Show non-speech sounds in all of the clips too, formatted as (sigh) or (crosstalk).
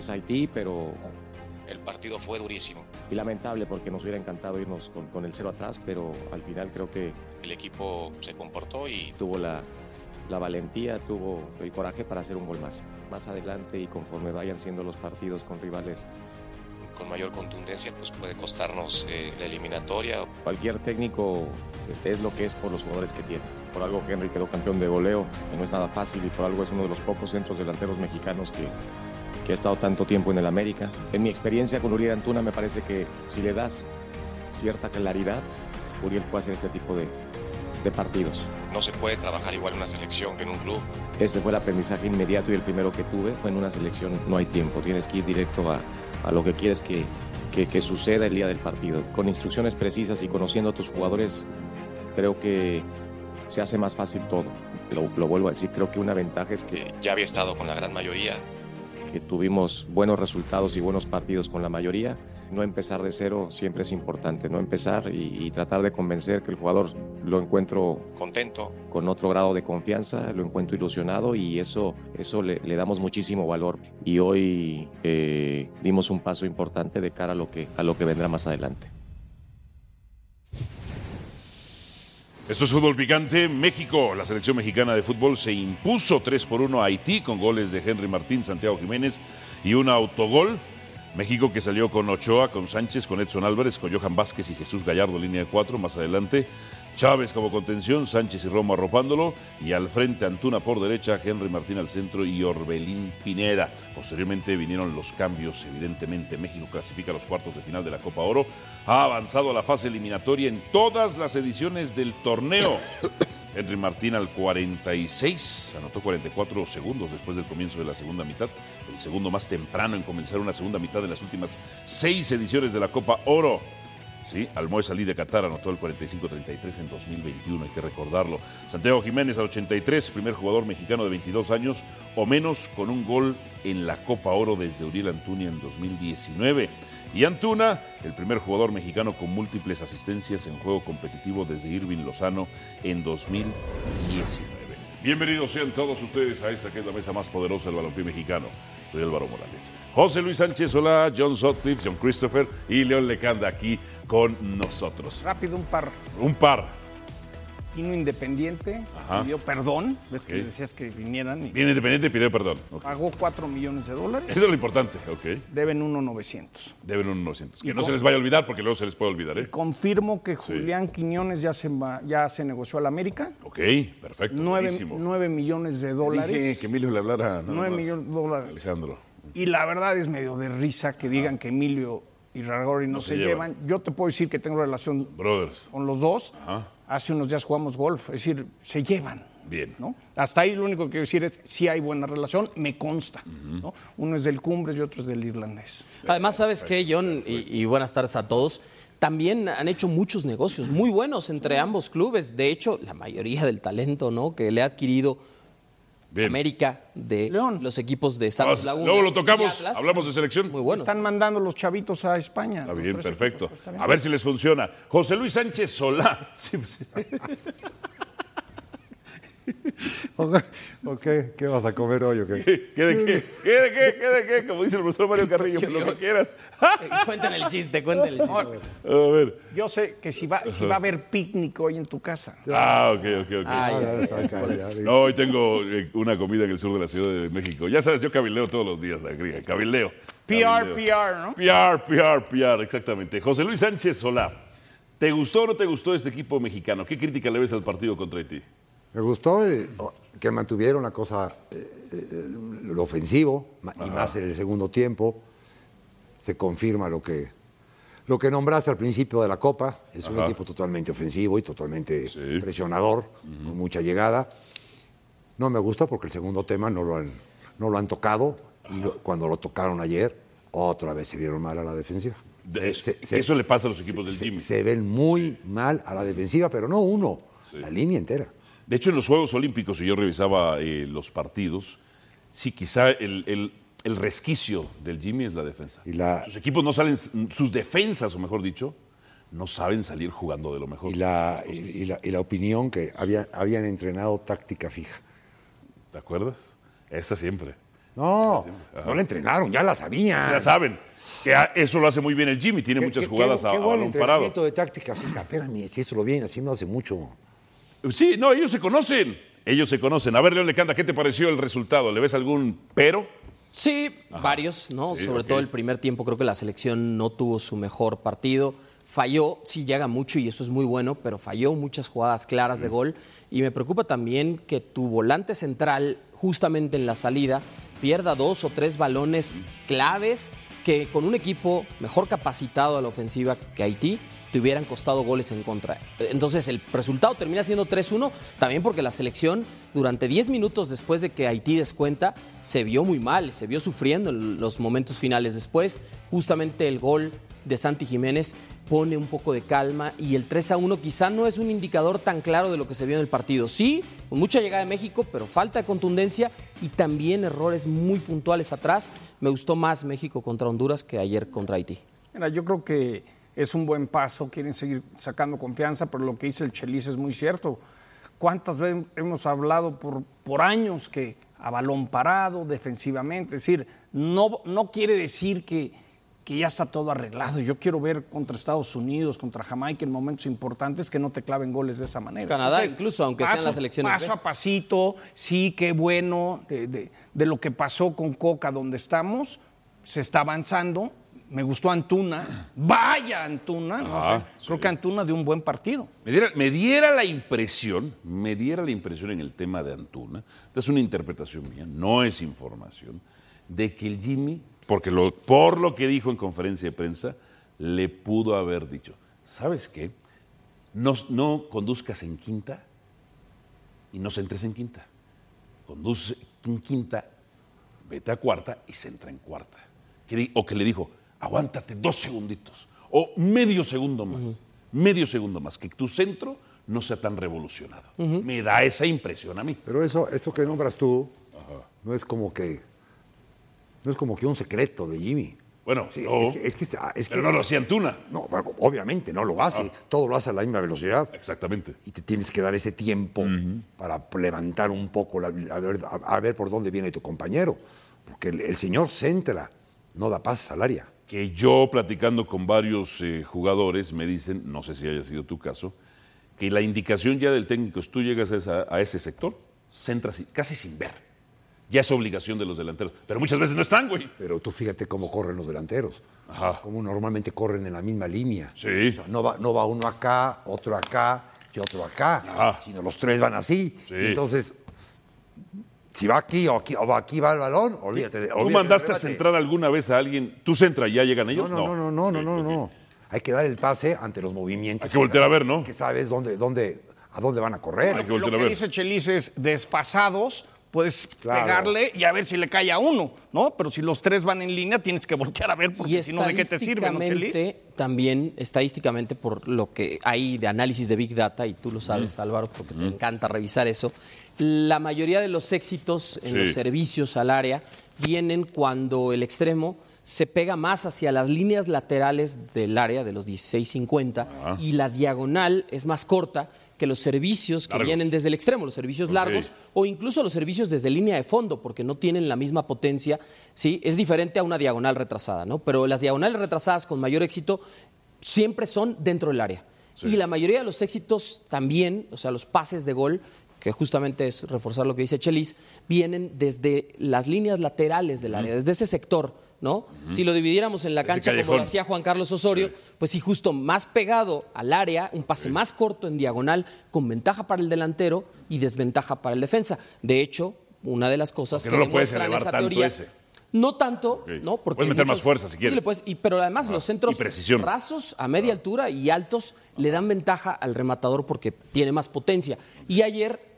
es Haití, pero El partido fue durísimo. y lamentable porque nos hubiera encantado irnos con, con el cero atrás, pero al final creo que El equipo se comportó y tuvo la, la valentía, tuvo el coraje para hacer un gol más. Más adelante y conforme vayan siendo los partidos con rivales, con mayor contundencia pues puede costarnos eh, la eliminatoria. cualquier técnico es lo que es por los jugadores que tiene. Por algo Henry quedó campeón de goleo, que no es nada fácil y por algo es uno de los pocos centros delanteros mexicanos que, que ha estado tanto tiempo en el América. En mi experiencia con Uriel Antuna me parece que si le das cierta claridad, Uriel puede hacer este tipo de, de partidos. No se puede trabajar igual en una selección que en un club. Ese fue el aprendizaje inmediato y el primero que tuve. En una selección no hay tiempo, tienes que ir directo a, a lo que quieres que, que, que suceda el día del partido. Con instrucciones precisas y conociendo a tus jugadores, creo que se hace más fácil todo. Lo, lo vuelvo a decir, creo que una ventaja es que, Ya había estado con la gran mayoría. Que tuvimos buenos resultados y buenos partidos con la mayoría. No empezar de cero siempre es importante, no empezar y, y tratar de convencer que el jugador lo encuentro Contento. con otro grado de confianza, lo encuentro ilusionado y eso, eso le, le damos muchísimo valor. Y hoy eh, dimos un paso importante de cara a lo que, a lo que vendrá más adelante. Esto es fútbol picante. México, la selección mexicana de fútbol se impuso 3 por 1 a Haití con goles de Henry Martín, Santiago Jiménez y un autogol. México que salió con Ochoa, con Sánchez, con Edson Álvarez, con Johan Vázquez y Jesús Gallardo, línea de cuatro. Más adelante, Chávez como contención, Sánchez y Romo arropándolo. Y al frente, Antuna por derecha, Henry Martín al centro y Orbelín Pineda. Posteriormente vinieron los cambios, evidentemente. México clasifica a los cuartos de final de la Copa Oro. Ha avanzado a la fase eliminatoria en todas las ediciones del torneo. (coughs) Henry Martín al 46, anotó 44 segundos después del comienzo de la segunda mitad, el segundo más temprano en comenzar una segunda mitad de las últimas seis ediciones de la Copa Oro. Sí, Ali de Qatar anotó el 45-33 en 2021, hay que recordarlo. Santiago Jiménez al 83, primer jugador mexicano de 22 años o menos con un gol en la Copa Oro desde Uriel Antuna en 2019. Y Antuna, el primer jugador mexicano con múltiples asistencias en juego competitivo desde Irving Lozano en 2019. Bienvenidos sean todos ustedes a esta que es la mesa más poderosa del balompié mexicano. Soy Álvaro Morales. José Luis Sánchez, hola, John Sutcliffe, John Christopher y León Lecanda aquí con nosotros. Rápido, un par. Un par. Quino Independiente Ajá. pidió perdón. Ves que Ok. les decías que vinieran y Bien independiente y pidió perdón. Pagó 4 millones de dólares. Eso es lo importante, ok. Deben 1,900. Deben un 900. Que ¿Y no se les vaya a olvidar porque luego se les puede olvidar, ¿eh? Confirmo que Julián Quiñones ya se, va- ya se negoció al América. Ok, perfecto. 9, buenísimo. millones de dólares. Dije que Emilio le hablara. nada 9 más. millones de dólares. Alejandro. Y la verdad es medio de risa que digan que Emilio y Ragori no, No se, se llevan. llevan. Yo te puedo decir que tengo relación Brothers. con los dos. Ajá. Hace unos días jugamos golf, es decir, se llevan. Bien. ¿no? Hasta ahí lo único que quiero decir es si hay buena relación, me consta. ¿no? Uno es del Cumbres y otro es del Irlandés. Además, ¿sabes qué, John? Y, y buenas tardes a todos. También han hecho muchos negocios muy buenos entre ambos clubes. De hecho, la mayoría del talento ¿no? que le ha adquirido Bien. América de León. los equipos de Santos Vamos, Laguna. luego lo tocamos. Atlas. Hablamos de selección. Muy bueno. Están mandando los chavitos a España. Está bien, perfecto. equipos, está bien. A ver si les funciona. José Luis Sánchez Solá. (laughs) Sí, sí. Ok, ok, ¿qué vas a comer hoy? o qué? ¿Qué de qué? ¿Qué de qué? ¿Qué de qué? Como dice el profesor Mario Carrillo, lo que quieras. Eh, Cuéntale el chiste, cuéntale el chiste. A ver. Yo sé que si va, si va a haber picnic hoy en tu casa. Ah, ok, ok, ok. Ah, ya. ya está acá, ya, ya. No, hoy tengo eh, una comida en el sur de la Ciudad de México. Ya sabes, yo cabildeo todos los días, la griega. Cabildeo. PR. PR, ¿no? PR, PR, PR, exactamente. José Luis Sánchez Solá. ¿Te gustó o no te gustó este equipo mexicano? ¿Qué crítica le ves al partido contra Haití? Me gustó el- que mantuvieron la cosa, eh, eh, lo ofensivo, y más en el segundo tiempo. Se confirma lo que, lo que nombraste al principio de la Copa. Es un equipo totalmente ofensivo y totalmente Sí. presionador, con mucha llegada. No me gusta porque el segundo tema no lo han, no lo han tocado y lo- cuando lo tocaron ayer, otra vez se vieron mal a la defensiva. De- Se- se- eso le pasa a los equipos del Jimmy. Se ven muy mal a la defensiva, pero no uno, la línea entera. De hecho, en los Juegos Olímpicos, si yo revisaba eh, los partidos, sí, quizá el, el- el resquicio del Jimmy es la defensa. Y la- Sus equipos no salen, sus defensas, o mejor dicho, no saben salir jugando de lo mejor. Y la, y, y la, y la opinión que había, habían entrenado táctica fija. ¿Te acuerdas? Esa siempre. No, no la entrenaron, ya la sabían. Ya saben. Que eso lo hace muy bien el Jimmy. Tiene muchas jugadas qué, a, qué a balón parado. de táctica fija. Espérame, si eso lo vienen haciendo hace mucho. Sí, no, ellos se conocen. Ellos se conocen. A ver, León Lecanda, ¿qué te pareció el resultado? ¿Le ves algún pero? Sí, varios, ¿no? Sí, Sobre todo el primer tiempo creo que la selección no tuvo su mejor partido. Falló, sí llega mucho y eso es muy bueno, pero falló muchas jugadas claras de gol. Y me preocupa también que tu volante central, justamente en la salida, pierda dos o tres balones claves que con un equipo mejor capacitado a la ofensiva que Haití te hubieran costado goles en contra. Entonces el resultado termina siendo 3-1, también porque la selección durante 10 minutos después de que Haití descuenta se vio muy mal, se vio sufriendo en los momentos finales. Después, justamente el gol de Santi Jiménez pone un poco de calma y el 3 a 1 quizá no es un indicador tan claro de lo que se vio en el partido. Sí, con mucha llegada de México, pero falta de contundencia y también errores muy puntuales atrás. Me gustó más México contra Honduras que ayer contra Haití. Mira, yo creo que es un buen paso, quieren seguir sacando confianza, pero lo que dice el Chelis es muy cierto. ¿Cuántas veces hemos hablado por, por años que a balón parado, defensivamente? Es decir, no, no quiere decir que, que ya está todo arreglado. Yo quiero ver contra Estados Unidos, contra Jamaica en momentos importantes que no te claven goles de esa manera. Canadá incluso, aunque sean las elecciones Paso B. a pasito, sí, qué bueno de, de- de lo que pasó con Coca donde estamos, se está avanzando. Me gustó Antuna, vaya Antuna, no Ah, sé, creo que Antuna de un buen partido. Me diera, me diera la impresión, me diera la impresión en el tema de Antuna, esta es una interpretación mía, no es información, de que el Jimmy, porque lo, por lo que dijo en conferencia de prensa, le pudo haber dicho, ¿sabes qué? No, no conduzcas en quinta y no centres en quinta. Conduce en quinta, vete a cuarta y centra en cuarta. O que le dijo, aguántate dos segunditos o medio segundo más, medio segundo más, que tu centro no sea tan revolucionado. Me da esa impresión a mí. Pero eso, eso que nombras tú, no es como que. No es como que un secreto de Jimmy. Bueno, Sí, no, es que- es que- es que- pero no lo hacía Antuna. No, bueno, obviamente no lo hace. Todo lo hace a la misma velocidad. Exactamente. Y te tienes que dar ese tiempo para levantar un poco, la- a, ver, a- a ver por dónde viene tu compañero. Porque el, el señor centra, no da pases al área. Que yo platicando con varios eh, jugadores me dicen, no sé si haya sido tu caso, que la indicación ya del técnico es tú llegas a, esa- a ese sector, centras casi sin ver. Ya es obligación de los delanteros. Pero muchas veces no están, güey. Pero tú fíjate cómo corren los delanteros. Ajá. Cómo normalmente corren en la misma línea. Sí. O sea, no, va, no va uno acá, otro acá y otro acá. Ajá. Sino los tres van así. Sí. Y entonces, si va aquí o aquí, o va aquí va el balón, olvídate de ¿Tú olvídate mandaste a centrar alguna vez a alguien? ¿Tú centra y ya llegan ellos? no, no, no, no, no, no, no. Hay que dar el pase ante los movimientos. Hay que voltear a ver, ¿no? Que sabes dónde, dónde, a dónde van a correr. Hay que Lo voltear a que ver. dice Chelis es desfasados, puedes Claro. pegarle y a ver si le cae a uno, ¿no? Pero si los tres van en línea, tienes que voltear a ver, porque si no, ¿de qué te sirve, no, Chelis? también, estadísticamente, por lo que hay de análisis de Big Data, y tú lo sabes, Álvaro, porque te encanta revisar eso, la mayoría de los éxitos en Sí. los servicios al área vienen cuando el extremo se pega más hacia las líneas laterales del área, de los 16-50, y la diagonal es más corta que los servicios que vienen desde el extremo, los servicios largos, o incluso los servicios desde línea de fondo, porque no tienen la misma potencia, ¿sí? Es diferente a una diagonal retrasada, ¿no? Pero las diagonales retrasadas con mayor éxito siempre son dentro del área. Y la mayoría de los éxitos también, o sea, los pases de gol, que justamente es reforzar lo que dice Chelis, vienen desde las líneas laterales del área, desde ese sector, ¿no? Si lo dividiéramos en la cancha como lo hacía Juan Carlos Osorio, pues sí, justo más pegado al área, un pase más corto en diagonal, con ventaja para el delantero y desventaja para el defensa. De hecho, una de las cosas Porque que no lo puedes elevar esa tanto teoría. ese. No tanto, Ok. ¿no? Porque Puedes meter más muchos- fuerza si quieres. puedes- y- pero además los centros rasos a media altura y altos le dan ventaja al rematador porque tiene más potencia. Y ayer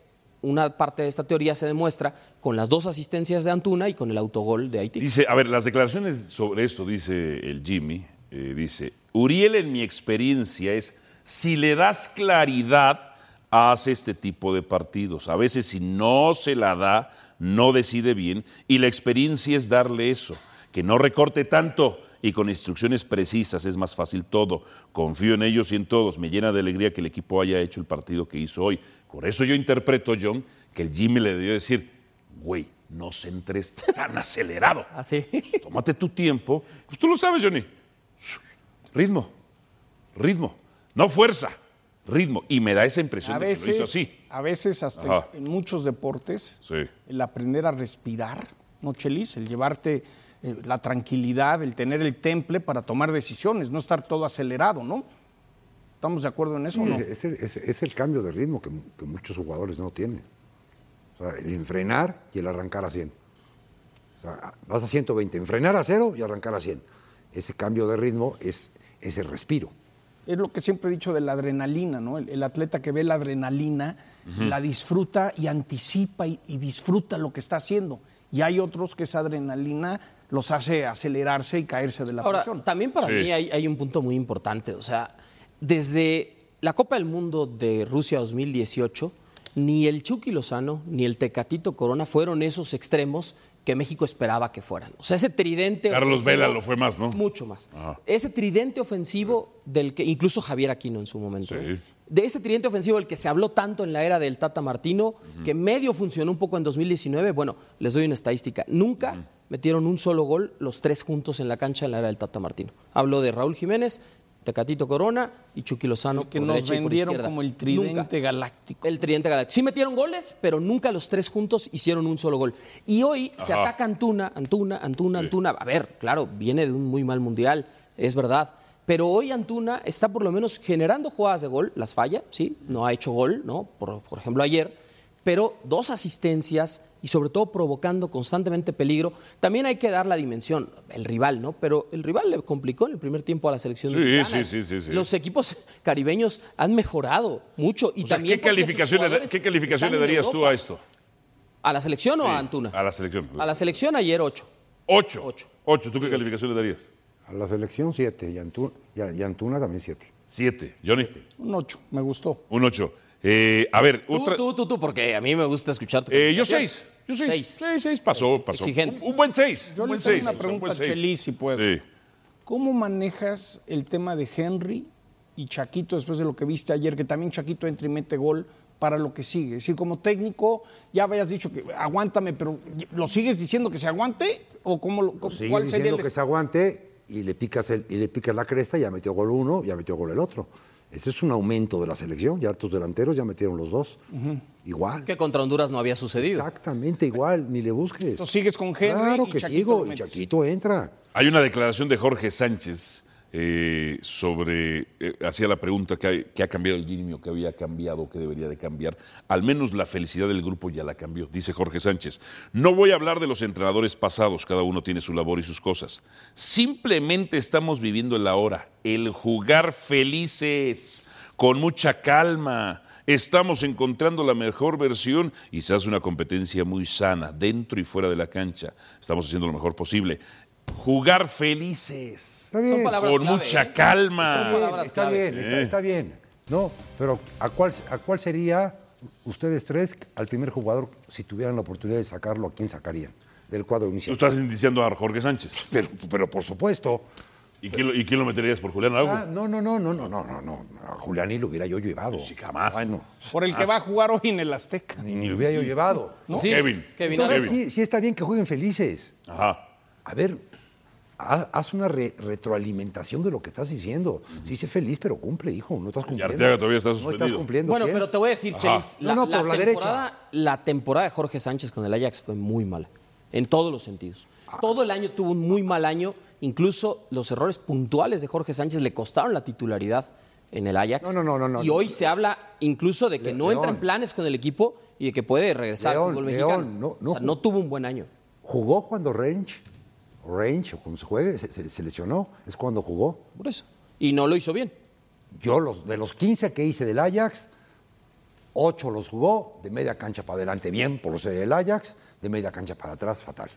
una parte de esta teoría se demuestra con las dos asistencias de Antuna y con el autogol de Haití. Dice, a ver, las declaraciones sobre esto, dice el Jimmy, eh, dice, Uriel en mi experiencia es, si le das claridad, hace este tipo de partidos. A veces si no se la da, no decide bien y la experiencia es darle eso, que no recorte tanto y con instrucciones precisas es más fácil todo. Confío en ellos y en todos. Me llena de alegría que el equipo haya hecho el partido que hizo hoy. Por eso yo interpreto, John, que el Jimmy le debió decir, güey, no se entres tan acelerado. (laughs) Así. Tómate tu tiempo. Pues tú lo sabes, Johnny. Ritmo, ritmo, no fuerza, ritmo. Y me da esa impresión A de que lo hizo veces, así. a veces hasta Ajá. en muchos deportes, Sí. el aprender a respirar, ¿no, Chelis? El llevarte eh, la tranquilidad, el tener el temple para tomar decisiones, no estar todo acelerado, ¿no? ¿Estamos de acuerdo en eso o no? Es, el, es- es el cambio de ritmo que, que muchos jugadores no tienen. O sea, el enfrenar y el arrancar a 100. O sea, vas a 120, enfrenar a cero y arrancar a 100. Ese cambio de ritmo es ese respiro. Es lo que siempre he dicho de la adrenalina, ¿no? El, el atleta que ve la adrenalina, la disfruta y anticipa y, y disfruta lo que está haciendo. Y hay otros que esa adrenalina los hace acelerarse y caerse de la Ahora, presión. también para Sí. mí hay, hay un punto muy importante. O sea, desde la Copa del Mundo de Rusia 2018, ni el Chucky Lozano ni el Tecatito Corona fueron esos extremos que México esperaba que fueran. O sea, ese tridente. Carlos ofensivo- Vela lo fue más, ¿no? Mucho más. Ajá. Ese tridente ofensivo del que incluso Javier Aquino en su momento. Sí. ¿eh? De ese tridente ofensivo del que se habló tanto en la era del Tata Martino, que medio funcionó un poco en 2019. Bueno, les doy una estadística. Nunca metieron un solo gol los tres juntos en la cancha en la era del Tata Martino. Hablo de Raúl Jiménez, Tecatito Corona y Chucky Lozano. que por nos derecha y por vendieron como el tridente Nunca. galáctico. El tridente galáctico. Sí metieron goles, pero nunca los tres juntos hicieron un solo gol. Y hoy se ataca Antuna, Antuna, Antuna, Antuna. A ver, claro, viene de un muy mal mundial, es verdad. Pero hoy Antuna está por lo menos generando jugadas de gol, las falla, sí, no ha hecho gol, ¿no? Por, por ejemplo, ayer, pero dos asistencias y sobre todo provocando constantemente peligro. También hay que dar la dimensión, el rival, ¿no? Pero el rival le complicó en el primer tiempo a la selección Sí, mexicana. sí, sí, sí, sí. Los equipos caribeños han mejorado mucho y O sea, también ¿qué calificación, le, ¿qué calificación le darías tú a esto? ¿A la selección o a Antuna? A la selección. A la selección ayer 8. Ocho. Ocho. Ocho. ¿Tú qué calificación le darías? A la selección 7 y, Antu- y a- y Antuna también 7. Siete. Johnny, Un 8, me gustó. un ocho. Eh, a ver, Tú, otra. tú, tú, tú, porque a mí me gusta escuchar tu Eh, yo seis. Yo seis. Seis. Seis, seis. Pasó, pasó. Exigente. Un, un buen seis. Yo un le buen tengo seis. una un pregunta a. Chelis, si puedo. Sí. ¿Cómo manejas el tema de Henry y Chaquito después de lo que viste ayer, que también Chaquito entra y mete gol para lo que sigue? Es decir, como técnico, ya habías dicho que aguántame, pero ¿lo sigues diciendo que se aguante? ¿O cómo, lo- cuál sería diciendo el que se aguante y le picas el- y le picas la cresta, ya metió gol uno, ya metió gol el otro. Ese es un aumento de la selección, ya tus delanteros ya metieron los dos. Igual. Que contra Honduras no había sucedido. Exactamente igual, ni le busques. Entonces, sigues con Henry Claro y que Chaquito sigo, y. Chaquito entra. Hay una declaración de Jorge Sánchez eh, sobre, eh, hacía la pregunta que, ha cambiado el Jimmy o que había cambiado, que debería de cambiar. Al menos la felicidad del grupo ya la cambió, dice Jorge Sánchez. No voy a hablar de los entrenadores pasados, cada uno tiene su labor y sus cosas. Simplemente estamos viviendo el ahora, el jugar felices, con mucha calma. Estamos encontrando la mejor versión y se hace una competencia muy sana, dentro y fuera de la cancha. Estamos haciendo lo mejor posible. Jugar felices, Está bien. Son palabras con clave, mucha ¿eh? calma. Está bien, está clave. bien, está, está bien. No, pero ¿a cuál, ¿a cuál sería ustedes tres al primer jugador si tuvieran la oportunidad de sacarlo? ¿A quién sacarían del cuadro Tú inicial? estás indiciando a Jorge Sánchez. Pero, pero por supuesto. ¿Y quién, lo, y quién lo meterías por Julián Araujo? Ah, no, no, no, no, no, no, no, no. A Juliani lo hubiera yo llevado. Sí, jamás. Bueno, Por el que va a jugar hoy en el Azteca. ni, ni lo hubiera yo llevado. Sí, Kevin. Kevin, Entonces, Álvarez. sí, sí está bien que jueguen felices. Ajá. A ver, haz una re- retroalimentación de lo que estás diciendo. Sí, sé feliz, pero cumple, hijo. No estás cumpliendo. Arteaga todavía está No estás suspendido. cumpliendo. Bueno, ¿quién? pero te voy a decir, Chelis, No, no, por la derecha. temporada, la temporada de Jorge Sánchez con el Ajax fue muy mala, en todos los sentidos. Ah. Todo el año tuvo un muy mal año, incluso los errores puntuales de Jorge Sánchez le costaron la titularidad en el Ajax. No, no, no, no, Y no. hoy se habla incluso de que Le- no entra en León. planes con el equipo y de que puede regresar León, al fútbol León, mexicano. no, no o sea, no tuvo un buen año. Jugó cuando Range, o Range, o como se juegue, se, se- se lesionó. Es cuando jugó. Por eso. Y no lo hizo bien. Yo, los, de los 15 que hice del Ajax, 8 los jugó, de media cancha para adelante bien, por ser el Ajax, de media cancha para atrás, fatal.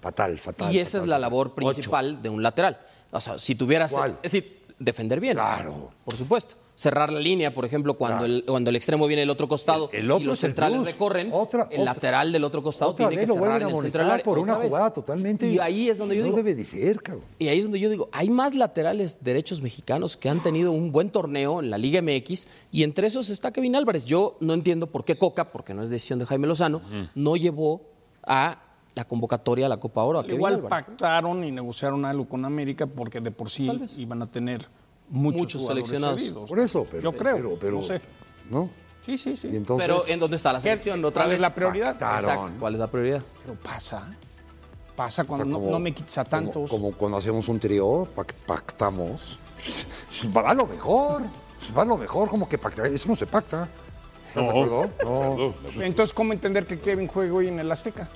Fatal, fatal. y esa fatal, es la fatal. labor Ocho. principal de un lateral. O sea, si tuvieras. ¿Cuál? Es decir, defender bien. Claro. Por supuesto. Cerrar la línea, por ejemplo, cuando, el, cuando el extremo viene del otro costado El- el otro y los centrales recorren, Otra- el otra- lateral del otro costado Otra tiene que vez lo cerrar vuelven en el central. por otra una vez. jugada totalmente. Y ahí es donde yo no digo. debe de ser, cabrón. Y ahí es donde yo digo, hay más laterales derechos mexicanos que han tenido un buen torneo en la Liga MX y entre esos está Kevin Álvarez. Yo no entiendo por qué Coca, porque no es decisión de Jaime Lozano, no llevó a la convocatoria a la Copa Oro. A Kevin Igual Álvarez. pactaron y negociaron algo con América porque de por sí iban a tener muchos, Muchos seleccionados. Por eso, pero. Yo creo, Pero, pero- no sé. ¿No? Sí, sí, sí. Y entonces. Pero ¿en dónde está la selección? Otra ¿Cuál vez. es la prioridad? Pactaron. Exacto. ¿Cuál es la prioridad? Pero pasa. Pasa O sea, cuando no- me quites a tantos. Como, como cuando hacemos un trío, pac- pactamos. (laughs) Va lo mejor. Va lo mejor, como que pacta. Eso no se pacta. ¿Estás de acuerdo? (laughs) No. No, Entonces, ¿cómo entender que Kevin juegue hoy en el Azteca?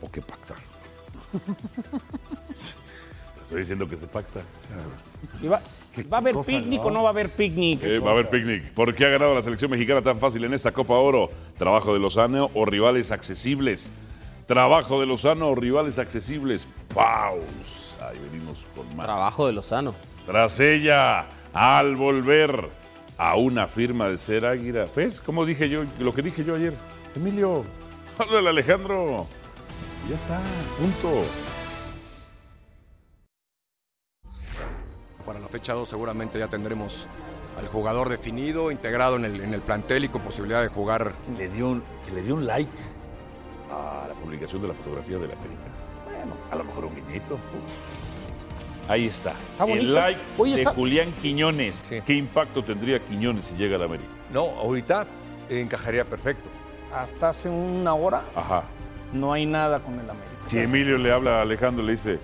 O que pactar. (laughs) Estoy diciendo que se pacta. Y va, ¿Va a haber cosa, picnic ¿no? o no va a haber picnic? Eh, va a haber picnic. ¿Por qué ha ganado la selección mexicana tan fácil en esta Copa Oro? ¿Trabajo de Lozano o rivales accesibles? Trabajo de Lozano o rivales accesibles. Pausa. Ahí venimos con más. Trabajo de Lozano. Tras ella, al volver a una firma de ser águila. ¿Ves? Como dije yo, lo que dije yo ayer. Emilio, háblale Alejandro. Ya está, punto. Para la fecha 2 seguramente ya tendremos al jugador definido, integrado en el, en el plantel y con posibilidad de jugar. Le dio un, que le dio un like a la publicación de la fotografía de la América. Bueno, a lo mejor un guiñito. Ahí está. El like de Julián Quiñones. Sí. ¿Qué impacto tendría Quiñones si llega a la América? No, ahorita encajaría perfecto. Hasta hace una hora Ajá. no hay nada con el América. Si Emilio le habla a Alejandro y le dice,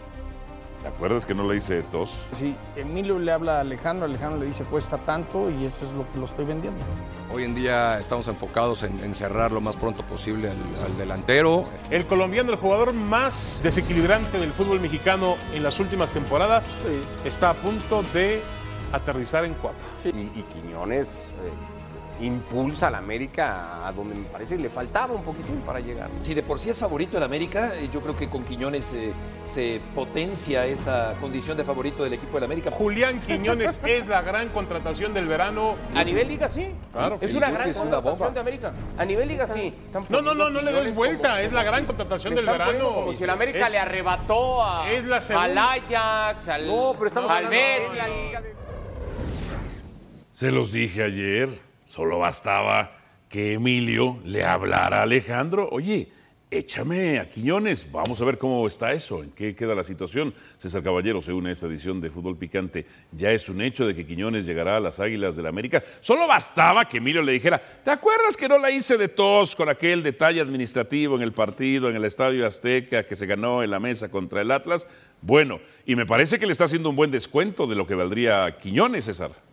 ¿te acuerdas que no le hice tos? Si Emilio le habla a Alejandro, Alejandro le dice cuesta tanto y eso es lo que lo estoy vendiendo. Hoy en día estamos enfocados en, en cerrar lo más pronto posible al, al delantero. El colombiano, el jugador más desequilibrante del fútbol mexicano en las últimas temporadas, está a punto de aterrizar en Cuapa. Y, y Quiñones eh, impulsa a la América a donde me parece le faltaba un poquitín para llegar. Si de por sí es favorito el América, eh, yo creo que con Quiñones eh, se potencia esa condición de favorito del equipo del América. Julián Quiñones (laughs) es la gran contratación del verano. A nivel liga sí. Claro, es sí, una gran que es una contratación bomba. de América. A nivel liga sí. No, no, no, no le des vuelta. como- es la gran contratación del verano. Como si el América Es- le arrebató a, es la al Ajax, al, No, pero estamos al Liga Se los dije ayer, solo bastaba que Emilio le hablara a Alejandro. Oye, échame a Quiñones, vamos a ver cómo está eso, en qué queda la situación. César Caballero se une a esta edición de Fútbol Picante. Ya es un hecho de que Quiñones llegará a las Águilas del la América. Solo bastaba que Emilio le dijera, ¿te acuerdas que no la hice de tos con aquel detalle administrativo en el partido, en el Estadio Azteca, que se ganó en la mesa contra el Atlas? Bueno, y me parece que le está haciendo un buen descuento de lo que valdría Quiñones, César.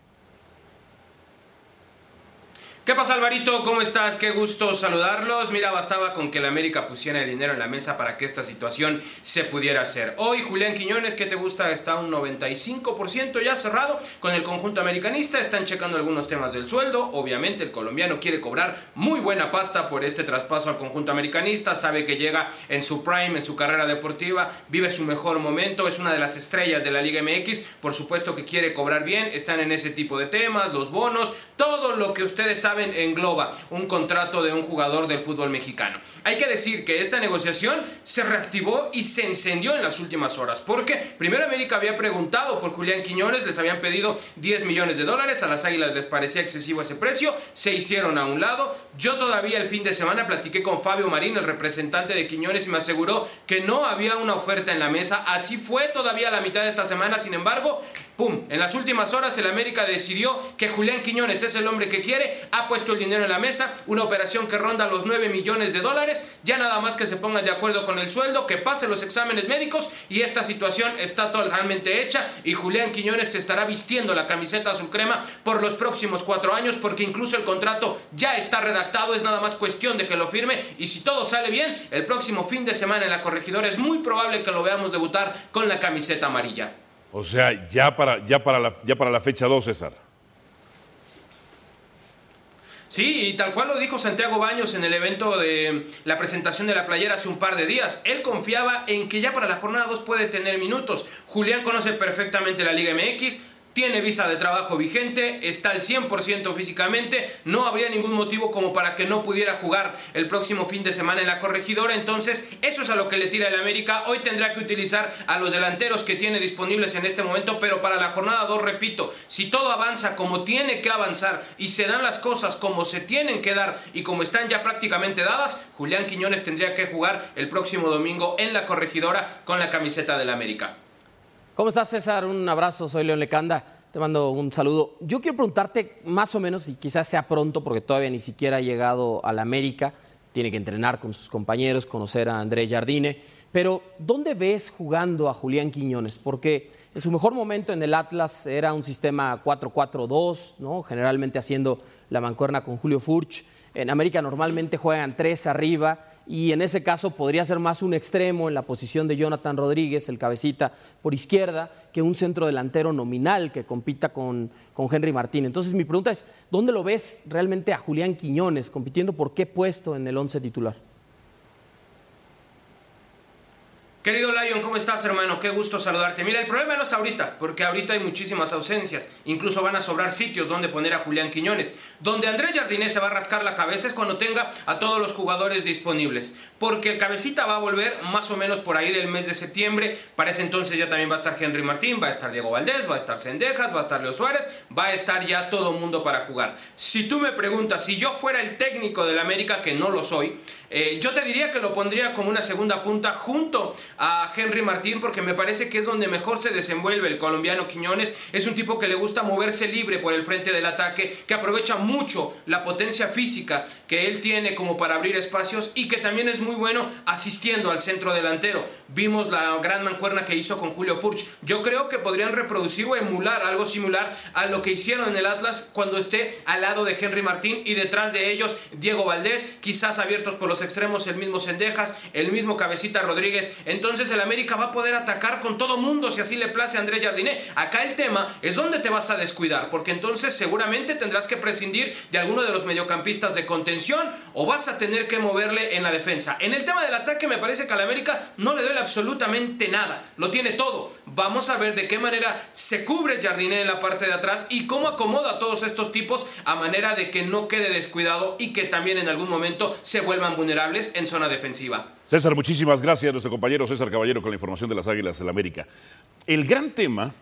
¿Qué pasa Alvarito? ¿Cómo estás? Qué gusto saludarlos. Mira, bastaba con que la América pusiera el dinero en la mesa para que esta situación se pudiera hacer. Hoy Julián Quiñones, ¿qué te gusta? Está un 95% ya cerrado con el conjunto americanista. Están checando algunos temas del sueldo. Obviamente el colombiano quiere cobrar muy buena pasta por este traspaso al conjunto americanista. Sabe que llega en su prime, en su carrera deportiva. Vive su mejor momento. Es una de las estrellas de la Liga MX. Por supuesto que quiere cobrar bien. Están en ese tipo de temas, los bonos, todo lo que ustedes saben engloba un contrato de un jugador del fútbol mexicano. Hay que decir que esta negociación se reactivó y se encendió en las últimas horas, porque primero América había preguntado por Julián Quiñones, les habían pedido 10 millones de dólares, a las Águilas les parecía excesivo ese precio, se hicieron a un lado. Yo todavía el fin de semana platiqué con Fabio Marín, el representante de Quiñones, y me aseguró que no había una oferta en la mesa. Así fue todavía la mitad de esta semana, sin embargo, ¡pum! En las últimas horas el América decidió que Julián Quiñones es el hombre que quiere, ha puesto el dinero en la mesa, una operación que ronda los 9 millones de dólares, ya nada más que se pongan de acuerdo con el sueldo, que pasen los exámenes médicos y esta situación está totalmente hecha y Julián Quiñones estará vistiendo la camiseta azul crema por los próximos cuatro años porque incluso el contrato ya está redactado, es nada más cuestión de que lo firme y si todo sale bien, el próximo fin de semana en la corregidora es muy probable que lo veamos debutar con la camiseta amarilla. O sea, ya para, ya para, la, ya para la fecha 2, César. Sí, y tal cual lo dijo Santiago Baños en el evento de la presentación de la playera hace un par de días. Él confiaba en que ya para la jornada 2 puede tener minutos. Julián conoce perfectamente la Liga MX. Tiene visa de trabajo vigente, está al 100% físicamente, no habría ningún motivo como para que no pudiera jugar el próximo fin de semana en la corregidora, entonces eso es a lo que le tira el América, hoy tendrá que utilizar a los delanteros que tiene disponibles en este momento, pero para la jornada 2, repito, si todo avanza como tiene que avanzar y se dan las cosas como se tienen que dar y como están ya prácticamente dadas, Julián Quiñones tendría que jugar el próximo domingo en la corregidora con la camiseta del América. ¿Cómo estás, César? Un abrazo, soy León Lecanda. Te mando un saludo. Yo quiero preguntarte más o menos, y quizás sea pronto, porque todavía ni siquiera ha llegado a la América, tiene que entrenar con sus compañeros, conocer a André Jardine, pero ¿dónde ves jugando a Julián Quiñones? Porque en su mejor momento en el Atlas era un sistema 4-4-2, ¿no? generalmente haciendo la mancuerna con Julio Furch. En América normalmente juegan tres arriba y en ese caso podría ser más un extremo en la posición de Jonathan Rodríguez, el cabecita por izquierda, que un centro delantero nominal que compita con, con Henry Martín. Entonces mi pregunta es, ¿dónde lo ves realmente a Julián Quiñones compitiendo por qué puesto en el once titular? Querido Lion, ¿cómo estás, hermano? Qué gusto saludarte. Mira, el problema no es ahorita, porque ahorita hay muchísimas ausencias. Incluso van a sobrar sitios donde poner a Julián Quiñones. Donde Andrés Jardinés se va a rascar la cabeza es cuando tenga a todos los jugadores disponibles. Porque el cabecita va a volver más o menos por ahí del mes de septiembre. Para ese entonces ya también va a estar Henry Martín, va a estar Diego Valdés, va a estar Sendejas, va a estar Leo Suárez, va a estar ya todo mundo para jugar. Si tú me preguntas, si yo fuera el técnico del América, que no lo soy, eh, yo te diría que lo pondría como una segunda punta junto a Henry Martín porque me parece que es donde mejor se desenvuelve el colombiano Quiñones. Es un tipo que le gusta moverse libre por el frente del ataque, que aprovecha mucho la potencia física que él tiene como para abrir espacios y que también es muy bueno asistiendo al centro delantero. Vimos la gran mancuerna que hizo con Julio Furch. Yo creo que podrían reproducir o emular algo similar a lo que hicieron en el Atlas cuando esté al lado de Henry Martín y detrás de ellos Diego Valdés, quizás abiertos por los extremos el mismo Sendejas, el mismo Cabecita Rodríguez. Entonces el América va a poder atacar con todo mundo si así le place a André Jardiné. Acá el tema es dónde te vas a descuidar, porque entonces seguramente tendrás que prescindir de alguno de los mediocampistas de contención o vas a tener que moverle en la defensa. En el tema del ataque me parece que al América no le duele absolutamente nada, lo tiene todo. Vamos a ver de qué manera se cubre Jardiné en la parte de atrás y cómo acomoda a todos estos tipos a manera de que no quede descuidado y que también en algún momento se vuelvan vulnerables en zona defensiva. César, muchísimas gracias. Nuestro compañero César Caballero con la información de las Águilas del América. El gran tema,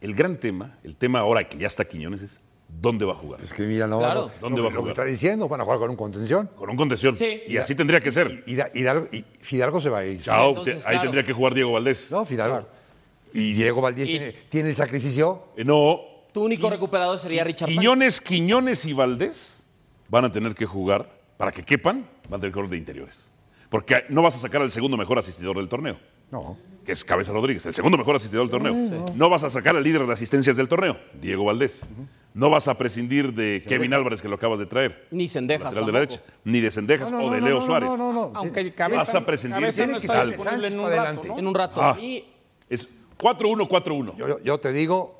el gran tema, el tema ahora que ya está Quiñones es ¿dónde va a jugar? Es que mira, no, Claro. no, ¿Dónde va a lo que jugar? está diciendo, van a jugar con un contención. Con un contención. Sí. Y así tendría que ser. Y, Da- Hidalgo, y Fidalgo se va a ir. Chao, Entonces, te- ahí claro. tendría que jugar Diego Valdés. No, Fidalgo. Y Diego Valdés Y- tiene, tiene el sacrificio. Eh, no, Tu único recuperador sería Richard Sánchez. Quiñones, Quiñones y Valdés van a tener que jugar, para que quepan, van a tener que jugar de interiores. Porque no vas a sacar al segundo mejor asistidor del torneo, No. que es Cabeza Rodríguez, el segundo mejor asistidor del torneo. No vas a sacar al líder de asistencias del torneo, Diego Valdés. No vas a prescindir de Kevin Álvarez, que lo acabas de traer. Ni Sendejas de la derecha, ni de Sendejas No, no, o de no, Leo no, Suárez. No, no, no. Aunque cabeza, Vas a prescindir cabeza de no está Sánchez disponible en un rato. En un rato. Ah. Y Es 4-1, 4-1. Yo, yo te digo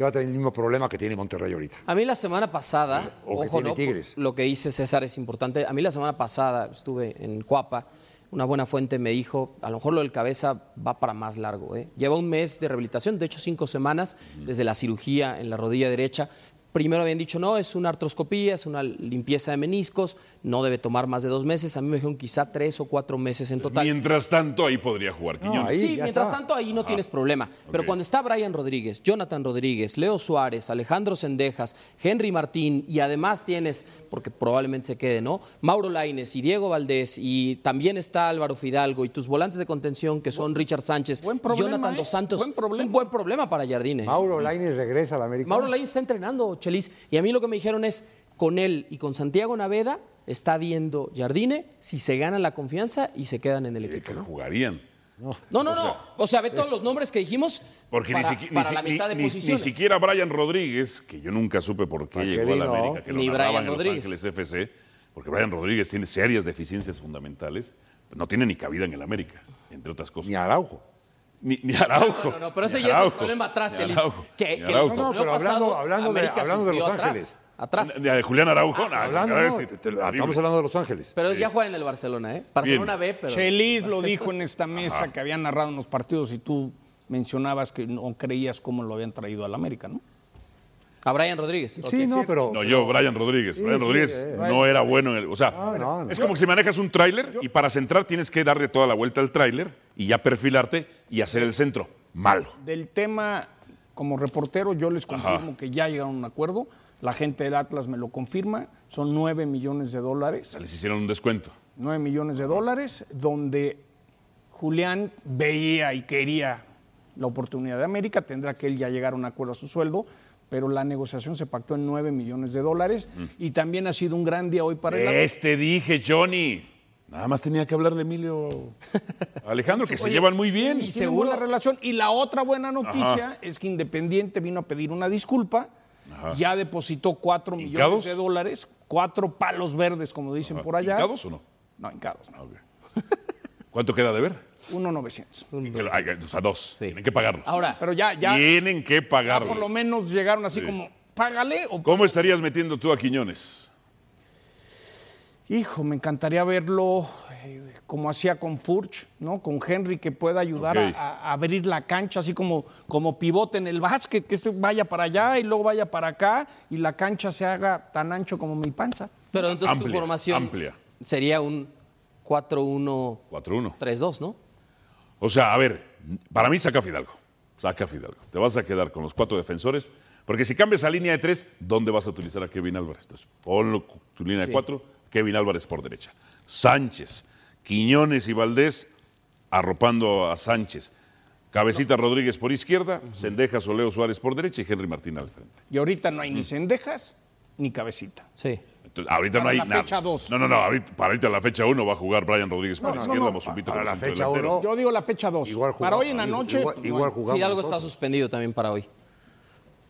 que va a tener el mismo problema que tiene Monterrey ahorita. A mí la semana pasada, O que ojo, tiene ¿no? Tigres. lo que dice César es importante. A mí la semana pasada estuve en Cuapa, una buena fuente me dijo, a lo mejor lo del cabeza va para más largo. ¿eh? Lleva un mes de rehabilitación, de hecho cinco semanas desde la cirugía en la rodilla derecha. Primero habían dicho, no, es una artroscopía, es una limpieza de meniscos, no debe tomar más de dos meses. A mí me dijeron quizá tres o cuatro meses en total. Mientras tanto, ahí podría jugar Quiñones. ahí Sí, mientras está. tanto ahí no tienes problema. Pero cuando está Brian Rodríguez, Jonathan Rodríguez, Leo Suárez, Alejandro Sendejas, Henry Martín y además tienes, porque probablemente se quede, ¿no? Mauro Laines y Diego Valdés y también está Álvaro Fidalgo y tus volantes de contención que son Richard Sánchez Buen y problema, Jonathan ¿eh? Dos Santos. Buen problema. Es un buen problema para Jardine. Mauro Lainez regresa a la América. Mauro Laines está entrenando, Chelis. Y a mí lo que me dijeron es, con él y con Santiago Naveda está viendo Jardine si se ganan la confianza y se quedan en el Eh, equipo. que ¿no? jugarían. No, no, no. O sea, ve todos los nombres que dijimos Porque para, ni, siqui- ni para la mitad de ni- posiciones. ni siquiera Brian Rodríguez, que yo nunca supe por qué ¿Para qué llegó a la? América, que lo Ni Brian en Los Rodríguez. Ángeles FC, porque Brian Rodríguez tiene serias deficiencias fundamentales, no tiene ni cabida en el América, entre otras cosas. Ni Araujo. Ni, ni Araujo. No, no, no, pero ese ya es el problema atrás, Chelis. Que. No, no, pero hablando- pasado, hablando de- hablando de Los atrás, Ángeles. Atrás. De Julián Araujo, no, Hablando, a ver no, si- te- estamos hablando de Los Ángeles. Pero ya juega en el Barcelona, ¿eh? Barcelona B, pero. Chelis lo dijo en esta mesa que habían narrado unos partidos y tú mencionabas que no creías cómo lo habían traído al América, ¿no? A Brian Rodríguez. Sí, no, pero. No, yo, Brian Rodríguez. Sí, Brian sí, Rodríguez eh. no era bueno en el. O sea, No, no, no. es como si manejas un tráiler y para centrar tienes que darle toda la vuelta al tráiler y ya perfilarte y hacer el centro. Malo. Del tema, como reportero, yo les confirmo que ya llegaron a un acuerdo. La gente del Atlas me lo confirma. Son 9 millones de dólares. Les hicieron un descuento. 9 millones de dólares, donde Julián veía y quería la oportunidad de América. Tendrá que él ya llegar a un acuerdo a su sueldo. Pero la negociación se pactó en 9 millones de dólares. Y también ha sido un gran día hoy para el. Este dije, Johnny. Nada más tenía que hablarle Emilio (laughs) Alejandro, que se llevan muy bien. Y seguro la relación. Y la otra buena noticia es que Independiente vino a pedir una disculpa. Ajá. Ya depositó 4 millones ¿Hincados? de dólares, cuatro palos verdes, como dicen por allá. ¿Hincados o no? No, hincados, no. ¿Cuánto queda de ver? 1.900. Que lo- ay, O sea, dos. Tienen que pagarlos. Ahora, pero ya, ya, Tienen que ya pagarlos. por lo menos llegaron así Sí. como, págale o ¿Cómo estarías metiendo tú a Quiñones? Hijo, me encantaría verlo eh, como hacía con Furch, ¿no? Con Henry, que pueda ayudar a, a abrir la cancha, así como, como pivote en el básquet, que este vaya para allá y luego vaya para acá y la cancha se haga tan ancho como mi panza. Pero entonces tu formación amplia. sería un 4-1-3-2, 4-1. ¿no? O sea, a ver, para mí saca a Fidalgo. Saca a Fidalgo. Te vas a quedar con los cuatro defensores. Porque si cambias a línea de tres, ¿dónde vas a utilizar a Kevin Álvarez? Entonces, ponlo tu línea de cuatro, Kevin Álvarez por derecha. Sánchez, Quiñones y Valdés arropando a Sánchez. Cabecita Rodríguez por izquierda, Sendejas o Leo Suárez por derecha y Henry Martín al frente. Y ahorita no hay ni cendejas ni cabecita. Sí. Entonces, ahorita no Para hay la nada. fecha dos. No, no, no. ahorita- para ahorita la fecha uno va a jugar Brian Rodríguez por No, no, izquierda, no, Mozumbito para la fecha delantero. uno, Yo digo la fecha 2. Igual Para hoy en la noche. igual- no igual jugamos Fidalgo está nosotros. suspendido también para hoy.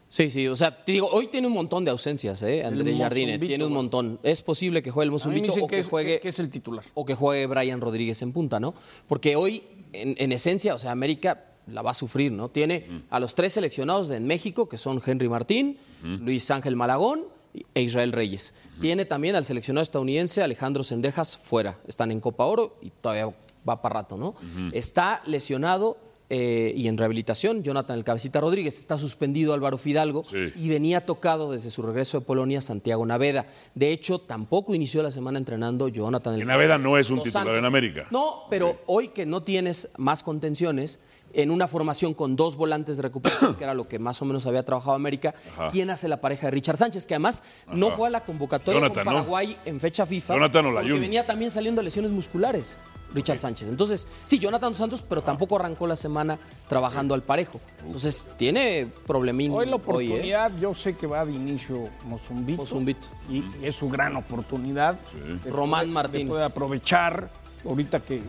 Sí, sí, o sea, te digo, hoy tiene un montón de ausencias, ¿eh? Andrés Jardine, tiene un montón. Es posible que juegue el Mozumbito o que, que, es, juegue que- que es el titular. o que juegue Brian Rodríguez en punta, ¿no? Porque hoy, en, en esencia, o sea, América la va a sufrir, ¿no? Tiene a los tres seleccionados de en México, que son Henry Martín, Luis Ángel Malagón e Israel Reyes. Tiene también al seleccionado estadounidense Alejandro Sendejas fuera. Están en Copa Oro y todavía va para rato, ¿no? Está lesionado eh, y en rehabilitación Jonathan El Cabecita Rodríguez. Está suspendido Álvaro Fidalgo Sí. y venía tocado desde su regreso de Polonia Santiago Naveda. De hecho, tampoco inició la semana entrenando Jonathan El Naveda no es un titular en América. No, pero hoy que no tienes más contenciones, en una formación con dos volantes de recuperación, que era lo que más o menos había trabajado América, Ajá. ¿quién hace la pareja de Richard Sánchez? Que además no fue a la convocatoria Jonathan, con ¿no? Paraguay en fecha FIFA. Jonathan porque venía también saliendo de lesiones musculares. Richard Sánchez. Entonces, sí, Jonathan Dos Santos, pero tampoco arrancó la semana trabajando al parejo. Entonces, tiene problemín Hoy la ¿eh? oportunidad, yo sé que va de inicio Mozumbito. Mozumbito. Y es su gran oportunidad. De Román poder- Martínez. de poder aprovechar ahorita que.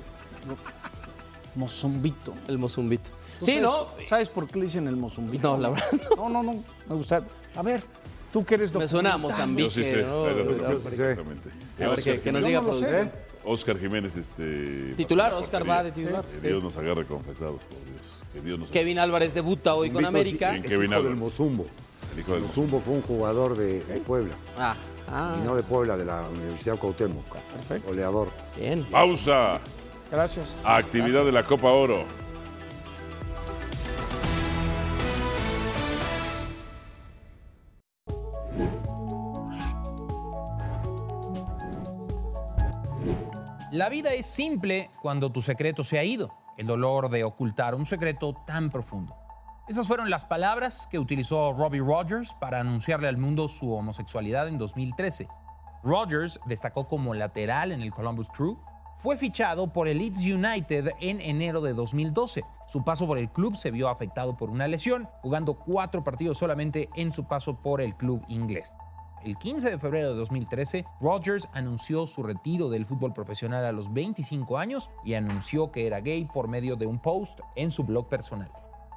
Mozumbito. El Mozumbito. ¿Tú Sí, sabes- ¿no? ¿Sabes por qué le dicen el Mozumbito? No, la verdad. No, no, no. Me gusta. A ver, tú que eres Me suena a. Mozambique. Yo sí sé. ¿no? pero- A ver, perfectamente. A ver, que, que nos diga no producción. Oscar Jiménez, este. Titular, Oscar va de titular, Que sí. Dios nos agarre confesados, por Dios. Que Dios nos Kevin Álvarez debuta hoy con América. Es Kevin hijo del. Mozumbo. El hijo del Mozumbo fue un jugador de, de Puebla. Ah, ah, Y no de Puebla, de la Universidad Cuauhtémoc. Perfecto. Goleador. bien. Pausa. Gracias. Actividad de la Copa Oro. La vida es simple cuando tu secreto se ha ido, el dolor de ocultar un secreto tan profundo. Esas fueron las palabras que utilizó Robbie Rogers para anunciarle al mundo su homosexualidad en 2013. Rogers destacó como lateral en el Columbus Crew, fue fichado por el Leeds United en enero de 2012. Su paso por el club se vio afectado por una lesión, jugando cuatro partidos solamente en su paso por el club inglés. El 15 de febrero de 2013, Rogers anunció su retiro del fútbol profesional a los 25 años y anunció que era gay por medio de un post en su blog personal.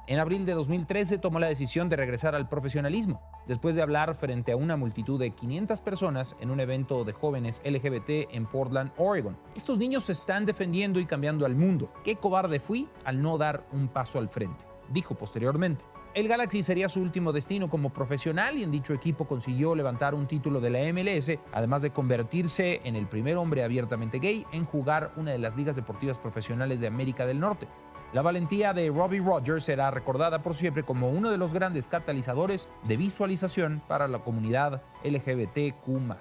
En abril de 2013 tomó la decisión de regresar al profesionalismo, después de hablar frente a una multitud de 500 personas en un evento de jóvenes LGBT en Portland, Oregon. Estos niños se están defendiendo y cambiando al mundo. Qué cobarde fui al no dar un paso al frente, dijo posteriormente. El Galaxy sería su último destino como profesional y en dicho equipo consiguió levantar un título de la MLS, además de convertirse en el primer hombre abiertamente gay en jugar una de las ligas deportivas profesionales de América del Norte. La valentía de Robbie Rogers será recordada por siempre como uno de los grandes catalizadores de visualización para la comunidad LGBTQ.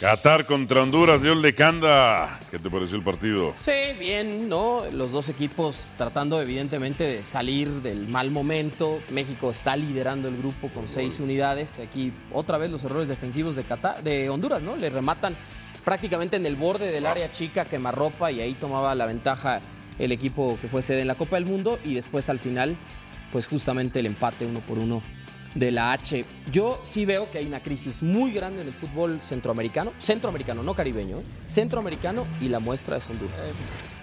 Qatar contra Honduras, Dios le canda. ¿Qué te pareció el partido? Sí, bien, ¿no? Los dos equipos tratando evidentemente de salir del mal momento. México está liderando el grupo con seis unidades. Aquí otra vez los errores defensivos de, Qatar, de Honduras, ¿no? Le rematan prácticamente en el borde del área chica quemarropa y ahí tomaba la ventaja el equipo que fue sede en la Copa del Mundo y después al final, pues justamente el empate uno por uno de la H. Yo sí veo que hay una crisis muy grande en el fútbol centroamericano, centroamericano, no caribeño, ¿eh? centroamericano y la muestra es Honduras.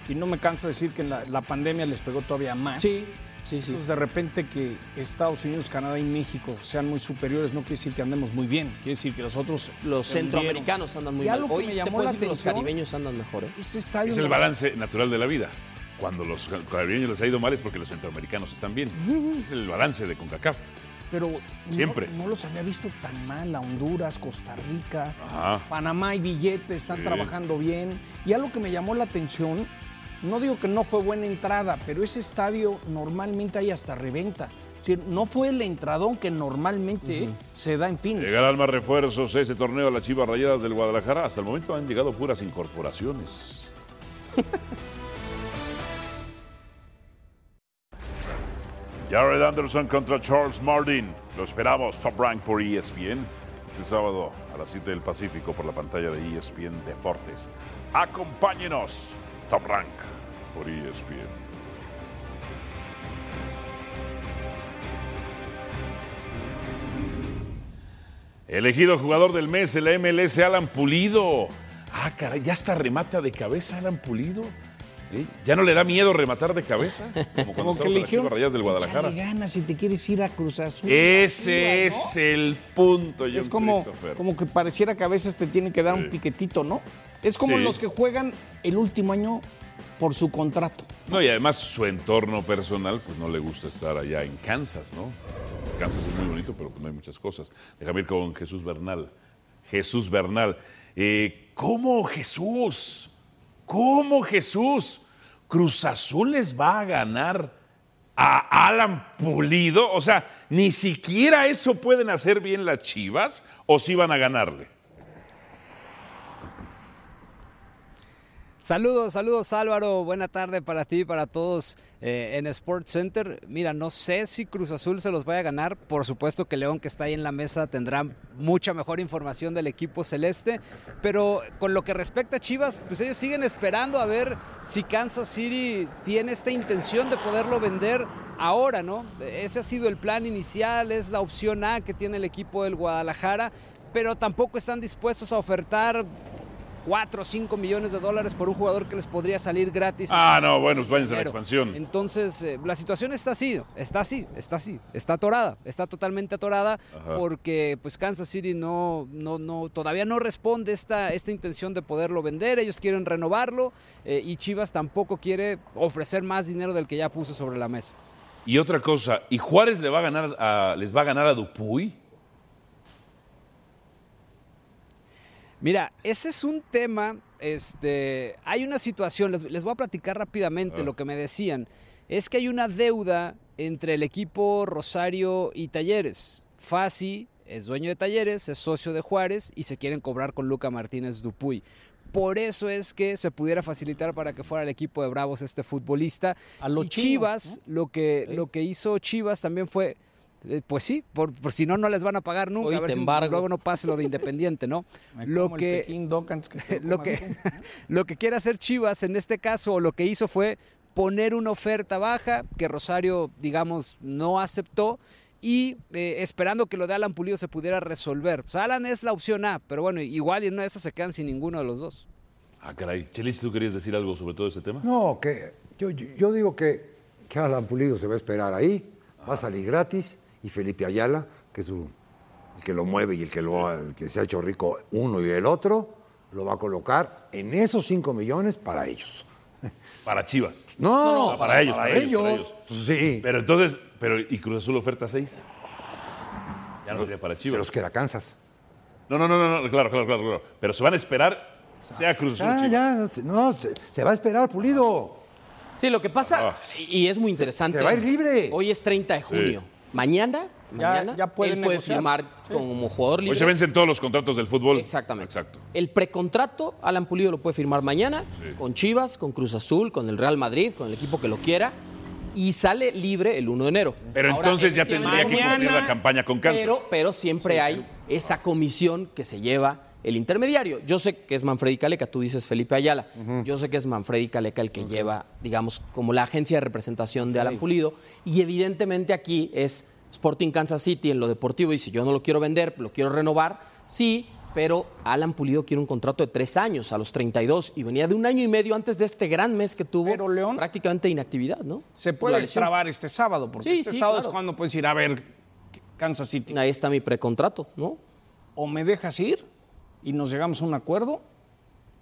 Y no me canso de decir que la, la pandemia les pegó todavía más. Sí, sí, sí. Entonces, de repente que Estados Unidos, Canadá y México sean muy superiores no quiere decir que andemos muy bien. Quiere decir que los otros. Los centroamericanos andan muy Y mal. Hoy me te llamó puedo la decir que los atención, caribeños andan mejor. ¿eh? Este estadio. Es el balance natural de la vida. Cuando los caribeños les ha ido mal es porque los centroamericanos están bien. Es el balance de CONCACAF. Pero no- Siempre. No, los había visto tan mal. A Honduras, Costa Rica, Ajá. Panamá y Billete están Sí. trabajando bien. Y algo que me llamó la atención, no digo que no fue buena entrada, pero ese estadio normalmente hay hasta reventa. Es decir, no fue el entradón que normalmente se da en fin. Llegarán más refuerzos a ese torneo a las Chivas Rayadas del Guadalajara. Hasta el momento han llegado puras incorporaciones. (laughs) Jared Anderson contra Charles Martin. Lo esperamos. Top Rank por ESPN. Este sábado a las 7 del Pacífico por la pantalla de ESPN Deportes. Acompáñenos. Top Rank por ESPN. Elegido jugador del mes en la MLS, Alan Pulido. Ah, caray, ya está remata de cabeza Alan Pulido. ¿Eh? ¿Ya no le da miedo rematar de cabeza? Como cuando (laughs) que Chivas Rayadas del Guadalajara. "Échale ganas si te quieres ir a Cruz Azul. Ese es ¿no?". el punto, John Es como, como que pareciera que a veces te tienen que dar un piquetito, ¿no? Es como Sí. los que juegan el último año por su contrato. No, y además su entorno personal, pues no le gusta estar allá en Kansas, ¿no? Kansas es muy bonito, pero pues no hay muchas cosas. Déjame ir con Jesús Bernal. Jesús Bernal. Eh, ¿Cómo Jesús? ¿Cómo Jesús? ¿Cruz Azul les va a ganar a Alan Pulido? O sea, ni siquiera eso pueden hacer bien las Chivas o si van a ganarle. Saludos, saludos Álvaro, buena tarde para ti y para todos eh, en Sports Center. Mira, no sé si Cruz Azul se los vaya a ganar, por supuesto que León que está ahí en la mesa tendrá mucha mejor información del equipo celeste, pero con lo que respecta a Chivas, pues ellos siguen esperando a ver si Kansas City tiene esta intención de poderlo vender ahora, ¿no? Ese ha sido el plan inicial, es la opción A que tiene el equipo del Guadalajara, pero tampoco están dispuestos a ofertar 4 o 5 millones de dólares por un jugador que les podría salir gratis. Ah, no, bueno, pues váyanse a la expansión. Entonces, eh, la situación está así, está así, está así, está atorada, está totalmente atorada Ajá. porque pues Kansas City no, no, no, todavía no responde esta, esta intención de poderlo vender, ellos quieren renovarlo eh, y Chivas tampoco quiere ofrecer más dinero del que ya puso sobre la mesa. Y otra cosa, ¿y Juárez le va a ganar a- les va a ganar a Dupuy? Mira, ese es un tema, este, hay una situación, les, les voy a platicar rápidamente Ah. lo que me decían, es que hay una deuda entre el equipo Rosario y Talleres. Fasi es dueño de Talleres, es socio de Juárez y se quieren cobrar con Luca Martínez Dupuy. Por eso es que se pudiera facilitar para que fuera el equipo de Bravos este futbolista. A lo y chino, Chivas, lo, que, lo que hizo Chivas también fue, eh, pues sí, por, por si no, no les van a pagar nunca. Hoy a ver te si luego no pase lo de Independiente, ¿no? (laughs) Me lo como que, (laughs) lo que, (laughs) lo que quiere hacer Chivas en este caso, o lo que hizo fue poner una oferta baja que Rosario, digamos, no aceptó y eh, esperando que lo de Alan Pulido se pudiera resolver. Pues Alan es la opción A, pero bueno, igual y en una de esas se quedan sin ninguno de los dos. Ah, caray. Chelis, ¿tú querías decir algo sobre todo ese tema? No, que yo, yo- yo digo que, que Alan Pulido se va a esperar ahí, va a salir gratis y Felipe Ayala, que es el que lo mueve y el que, lo, ha- el que se ha hecho rico uno y el otro, lo va a colocar en esos 5 millones para ellos. Para Chivas. No, para, ellos, para para ellos, para ellos. ellos. Sí. Pero entonces, pero ¿y Cruz Azul oferta 6? Ya no sería para Se Chivas. los queda Kansas. No, no, no, no, no, claro, claro, claro, claro. Pero se van a esperar, sea Cruz Azul Ah, Chivas. ya, no, se- no, se, se va a esperar Pulido. Sí, lo que pasa, Ah. y es muy interesante. se va a ir libre. Hoy es 30 de junio. Mañana, Ya- mañana ya puede él puede negociar. firmar como jugador libre. Hoy se vencen todos los contratos del fútbol. Exactamente. Exacto. El precontrato, Alan Pulido lo puede firmar mañana con Chivas, con Cruz Azul, con el Real Madrid, con el equipo que lo quiera. Y sale libre el 1 de enero. Pero Ahora, entonces ya tendría que cumplir la campaña con Kansas. Pero, pero siempre hay esa comisión que se lleva el intermediario. Yo sé que es Manfredi Caleca, tú dices Felipe Ayala. Yo sé que es Manfredi Caleca el que lleva, digamos, como la agencia de representación de Alan Pulido. Y evidentemente aquí es Sporting Kansas City en lo deportivo. Y si yo no lo quiero vender, lo quiero renovar, sí. Pero Alan Pulido quiere un contrato de tres años a los 32 y venía de un año y medio antes de este gran mes que tuvo Pero, León, prácticamente inactividad, ¿no? Se puede trabar este sábado, porque Sí, este sí, sábado claro. es cuando puedes ir a ver Kansas City. Ahí está mi precontrato, ¿no? O me dejas ir y nos llegamos a un acuerdo,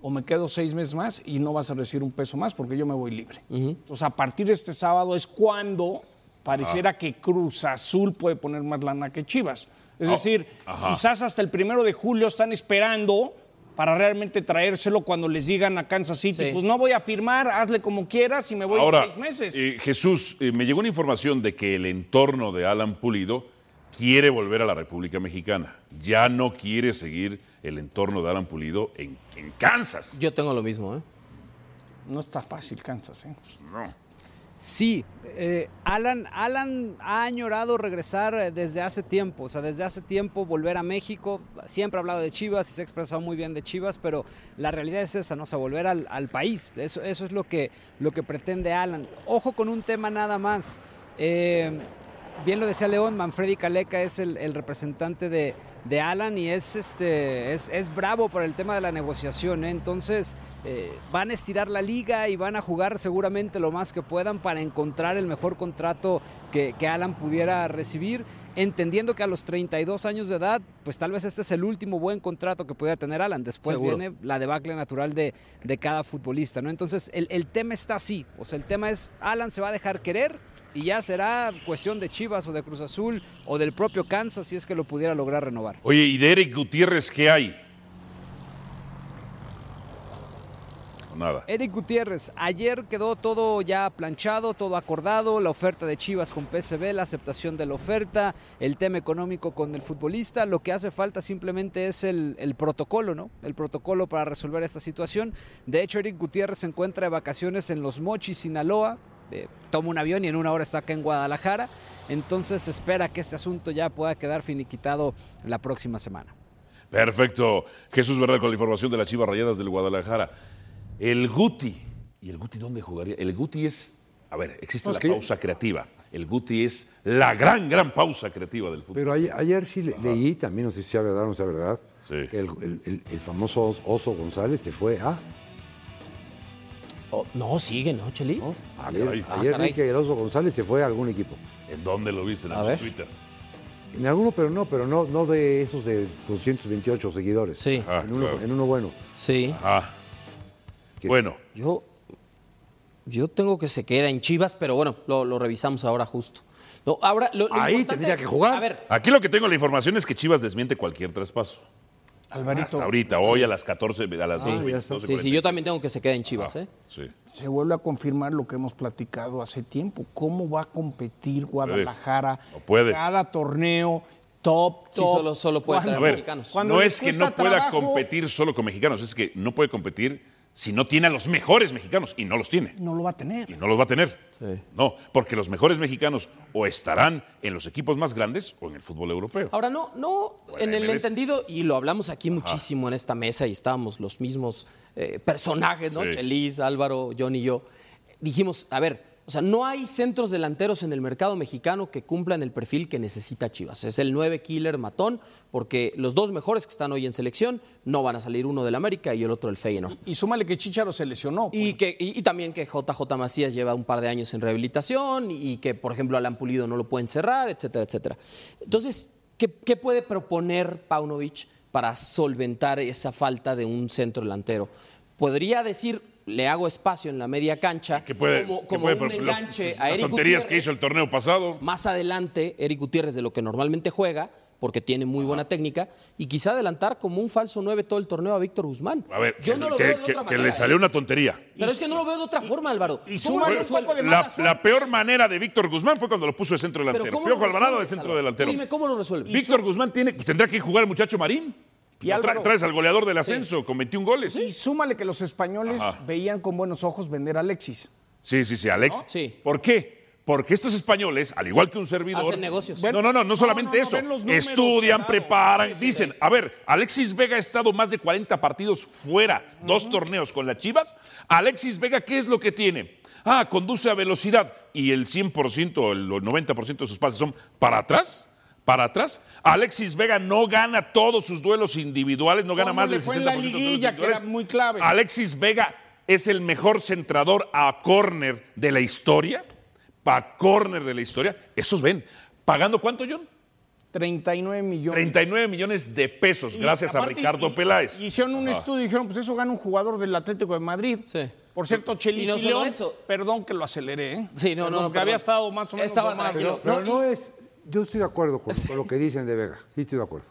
o me quedo seis meses más y no vas a recibir un peso más porque yo me voy libre. Entonces, a partir de este sábado es cuando pareciera que Cruz Azul puede poner más lana que Chivas. Es Ah, decir, ajá. quizás hasta el primero de julio están esperando para realmente traérselo cuando les digan a Kansas City, Sí. pues no voy a firmar, hazle como quieras y me voy Ahora, en seis meses. eh, Jesús, eh, me llegó una información de que el entorno de Alan Pulido quiere volver a la República Mexicana. Ya no quiere seguir el entorno de Alan Pulido en, en Kansas. Yo tengo lo mismo, ¿eh? No está fácil Kansas, ¿eh? No. Sí, eh, Alan, Alan ha añorado regresar eh, desde hace tiempo, o sea, desde hace tiempo volver a México. Siempre ha hablado de Chivas y se ha expresado muy bien de Chivas, pero la realidad es esa, ¿no? O sea, volver al, al país. Eso, eso es lo que, lo que pretende Alan. Ojo con un tema nada más. Eh, bien lo decía León, Manfredi Caleca es el, el representante de, de Alan y es, este, es, es bravo por el tema de la negociación. ¿eh? Entonces eh, van a estirar la liga y van a jugar seguramente lo más que puedan para encontrar el mejor contrato que, que Alan pudiera recibir. Entendiendo que a los 32 años de edad, pues tal vez este es el último buen contrato que pudiera tener Alan. Después Seguro. viene la debacle natural de, de cada futbolista, ¿no? Entonces el, el tema está así. O sea, el tema es, Alan se va a dejar querer y ya será cuestión de Chivas o de Cruz Azul o del propio Kansas si es que lo pudiera lograr renovar. Oye, ¿y de Eric Gutiérrez qué hay? Nada. Eric Gutiérrez, ayer quedó todo ya planchado, todo acordado, la oferta de Chivas con PSV, la aceptación de la oferta, el tema económico con el futbolista, lo que hace falta simplemente es el, el protocolo, ¿no? El protocolo para resolver esta situación. De hecho, Eric Gutiérrez se encuentra de vacaciones en Los Mochis, Sinaloa, eh, toma un avión y en una hora está acá en Guadalajara, entonces se espera que este asunto ya pueda quedar finiquitado la próxima semana. Perfecto. Jesús Verdad con la información de las Chivas Rayadas del Guadalajara. El Guti. ¿Y el Guti dónde jugaría? El Guti es. A ver, existe No, la pausa creativa. El Guti es la gran, gran pausa creativa del fútbol. Pero ayer, ayer sí le- leí, también no sé si sea verdad o no sea verdad, que el, el- el- el famoso Os- Oso González se fue a... Oh, no, sigue, ¿no, Chelis? Ayer. Ah, ayer caray. vi que el Oso González se fue a algún equipo. ¿En dónde lo viste? En A el ver. Twitter. En alguno, pero no, pero no, no de esos de 228 seguidores. Sí. Ah, en, uno, claro. en uno bueno. Sí. Ah. Bueno, Yo, yo tengo que se queda en Chivas, pero bueno, lo, lo revisamos ahora justo. No, ahora, lo- lo Ahí tendría que jugar. A ver, aquí lo que tengo la información es que Chivas desmiente cualquier traspaso. Alvarito, Hasta ahorita, hoy a las 14, a las Sí. 12, ya está. sí, sí, yo también tengo que se queda en Chivas, ¿eh? Sí. se vuelve a confirmar lo que hemos platicado hace tiempo. ¿Cómo va a competir Guadalajara No puede. cada torneo top, Sí, top? solo- solo puede traer ver, mexicanos. Cuando no es que no pueda trabajo- competir solo con mexicanos, es que no puede competir si no tiene a los mejores mexicanos y no los tiene. No lo va a tener. Y no los va a tener. Sí. No, porque los mejores mexicanos o estarán en los equipos más grandes o en el fútbol europeo. Ahora, no, no, en el MLS. entendido, y lo hablamos aquí muchísimo en esta mesa y estábamos los mismos eh, personajes, ¿no? Sí. Chelis, Álvaro, John y yo. Dijimos, a ver, o sea, no hay centros delanteros en el mercado mexicano que cumplan el perfil que necesita Chivas. Es el 9 killer matón, porque los dos mejores que están hoy en selección no van a salir uno del América y el otro del Feyenoord. Y súmale que Chicharo se lesionó. Y, que, y, y también que JJ Macías lleva un par de años en rehabilitación y que, por ejemplo, Alan Pulido no lo pueden cerrar, etcétera, etcétera. Entonces, ¿qué, qué puede proponer Paunovic para solventar esa falta de un centro delantero? Podría decir, le hago espacio en la media cancha Que puede, como, que como puede- un lo- enganche a las Eric tonterías que hizo el torneo pasado. Más adelante, Eric Gutiérrez, de lo que normalmente juega, porque tiene muy buena técnica, y quizá adelantar como un falso 9 todo el torneo a Víctor Guzmán. A ver, Yo que, no lo que- veo de que- otra que manera, le salió ¿eh? una tontería. Pero es que no lo veo de otra forma, Álvaro. ¿Cómo lo Fue- resuelves? la, la peor manera de Víctor Guzmán fue cuando lo puso de centro delantero. ¿cómo Piojo Alvarado de centro Álvaro? delantero. Dime, ¿cómo lo resuelves? Víctor Guzmán tiene, pues, tendrá que jugar el muchacho Marín. Y Álvaro- traes al goleador del ascenso con 21 goles. Y súmale que los españoles Ajá. veían con buenos ojos vender a Alexis. Sí, sí, sí, Alex. ¿No? Sí. ¿Por qué? Porque estos españoles, al igual que un servidor. Hacen negocios. No, no, no, no, No, solamente no, no, eso. números, Estudian, claro. preparan, dicen. A ver, Alexis Vega ha estado más de 40 partidos fuera, dos torneos con las Chivas. Alexis Vega, ¿qué es lo que tiene? Ah, conduce a velocidad y el 100%, el 90% de sus pases son para atrás. Para atrás, Alexis Vega no gana todos sus duelos individuales, no gana ¿Cómo más del 60% fue en la de los duelos liguilla, que era muy clave? Alexis Vega es el mejor centrador a córner de la historia. Pa' córner de la historia. Esos ven. ¿Pagando cuánto, John? 39 millones. 39 millones de pesos, Y gracias a Ricardo y- Peláez. Hicieron un Ajá. estudio y dijeron, pues eso gana un jugador del Atlético de Madrid. Por cierto, Chelis no León, eso. perdón que lo aceleré, ¿eh? Sí, no, no, Perdón, no, que perdón. había estado más o menos Estaba tranquilo. Pero No, no, es. Yo estoy de acuerdo con, con lo que dicen de Vega. Sí, estoy de acuerdo.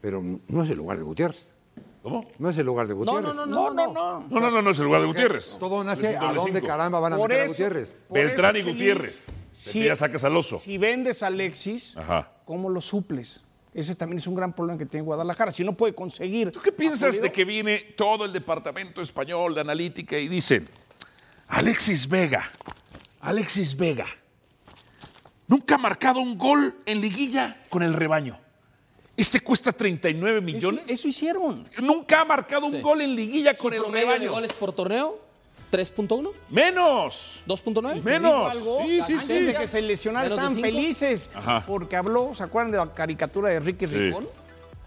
Pero no es el lugar de Gutiérrez. ¿Cómo? No es el lugar de No, Gutiérrez. no, no, no, no. No, no, no, no es el lugar de Gutiérrez. Todo nace a dónde caramba van a Por meter a Gutiérrez. Beltrán y Gutiérrez. si- ya sacas al oso. Si vendes a Alexis, Ajá. ¿cómo lo suples? Ese también es un gran problema que tiene Guadalajara. Si no puede conseguir. ¿Tú qué piensas de que viene todo el departamento español de analítica y dicen, Alexis Vega, Alexis Vega, nunca ha marcado un gol en liguilla con el rebaño. Este cuesta 39 millones. Eso, eso hicieron. Nunca ha marcado un Sí. gol en liguilla ¿Su con el promedio de rebaño. goles por torneo? ¿3.1? Menos. ¿2.9? Menos. Algo, Sí, sí, antes sí. de que se lesionara estaban felices. Ajá. Porque habló, ¿se acuerdan de la caricatura de Ricky Sí. Ricón?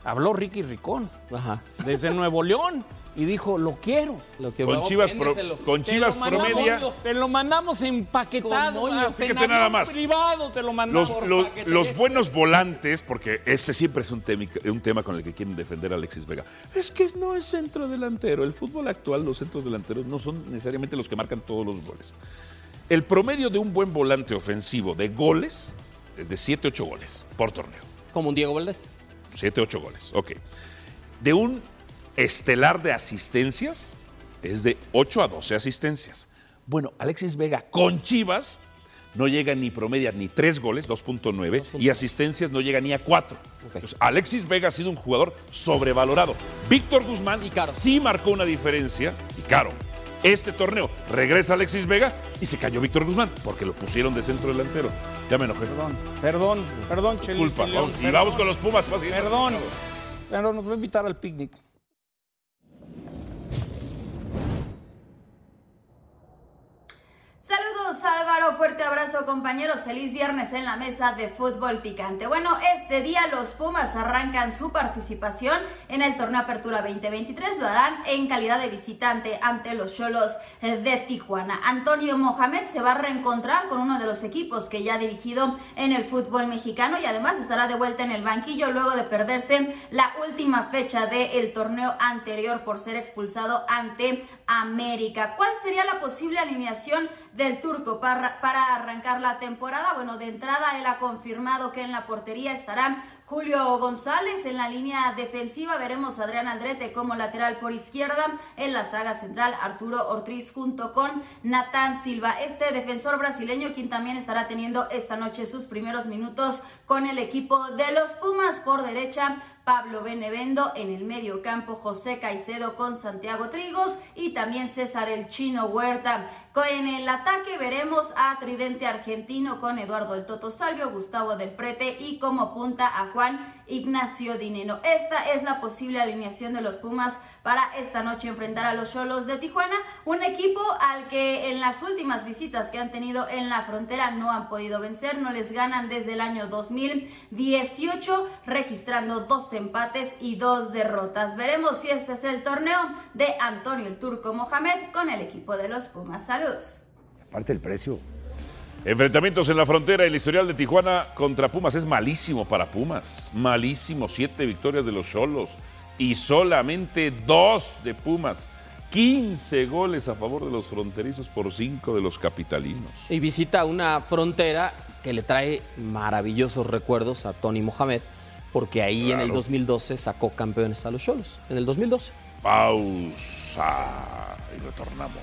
Habló Ricky Ricón Ajá. desde Nuevo León y dijo, lo quiero. Lo que Con Chivas, pro- con Chivas Te lo mandamos- promedia. Te lo mandamos empaquetado. Fíjate nada más. privado te lo mandamos. Los, los- buenos volantes, porque este siempre es un tema, un tema con el que quieren defender a Alexis Vega. Es que no es centro delantero. El fútbol actual, los centros delanteros no son necesariamente los que marcan todos los goles. El promedio de un buen volante ofensivo de goles es de 7, 8 goles por torneo. Como un Diego Valdés. 7, 8 goles, ok. De un estelar de asistencias es de 8 a 12 asistencias. Bueno, Alexis Vega con Chivas no llega ni promedia ni 3 goles, 2.9, y asistencias no llega ni a 4. Entonces, Alexis Vega ha sido un jugador sobrevalorado. Víctor Guzmán sí marcó una diferencia, y caro. Este torneo regresa Alexis Vega y se cayó Víctor Guzmán porque lo pusieron de centro delantero. Ya me enojé. Perdón, perdón, perdón, Chelis Culpa. y Vamos- y perdón. vamos con los Pumas. Perdón. Pero nos va a invitar al picnic. Saludos Álvaro, fuerte abrazo compañeros, feliz viernes en la mesa de fútbol picante. Bueno, este día los Pumas arrancan su participación en el torneo Apertura 2023, lo harán en calidad de visitante ante los Cholos de Tijuana. Antonio Mohamed se va a reencontrar con uno de los equipos que ya ha dirigido en el fútbol mexicano y además estará de vuelta en el banquillo luego de perderse la última fecha del torneo anterior por ser expulsado ante América. ¿Cuál sería la posible alineación del turco para, para arrancar la temporada? Bueno, de entrada él ha confirmado que en la portería estarán Julio González en la línea defensiva. Veremos a Adrián Aldrete como lateral por izquierda. En la saga central, Arturo Ortiz junto con Natán Silva. Este defensor brasileño, quien también estará teniendo esta noche sus primeros minutos con el equipo de los Pumas por derecha. Pablo Benevendo en el medio campo, José Caicedo con Santiago Trigos y también César el Chino Huerta. En el ataque veremos a Tridente Argentino con Eduardo el Toto Salvio, Gustavo del Prete y como punta a Juan Ignacio Dineno. Esta es la posible alineación de los Pumas para esta noche enfrentar a los Cholos de Tijuana, un equipo al que en las últimas visitas que han tenido en la frontera no han podido vencer, no les ganan desde el año 2018, registrando dos empates y dos derrotas. Veremos si este es el torneo de Antonio el Turco Mohamed con el equipo de los Pumas. Aparte el precio. Enfrentamientos en la frontera. El historial de Tijuana contra Pumas es malísimo para Pumas. Malísimo. Siete victorias de los Cholos y solamente dos de Pumas. 15 goles a favor de los fronterizos por cinco de los capitalinos. Y visita una frontera que le trae maravillosos recuerdos a Tony Mohamed, porque ahí en el Claro. 2012 sacó campeones a los Cholos. En el 2012. Pausa y retornamos.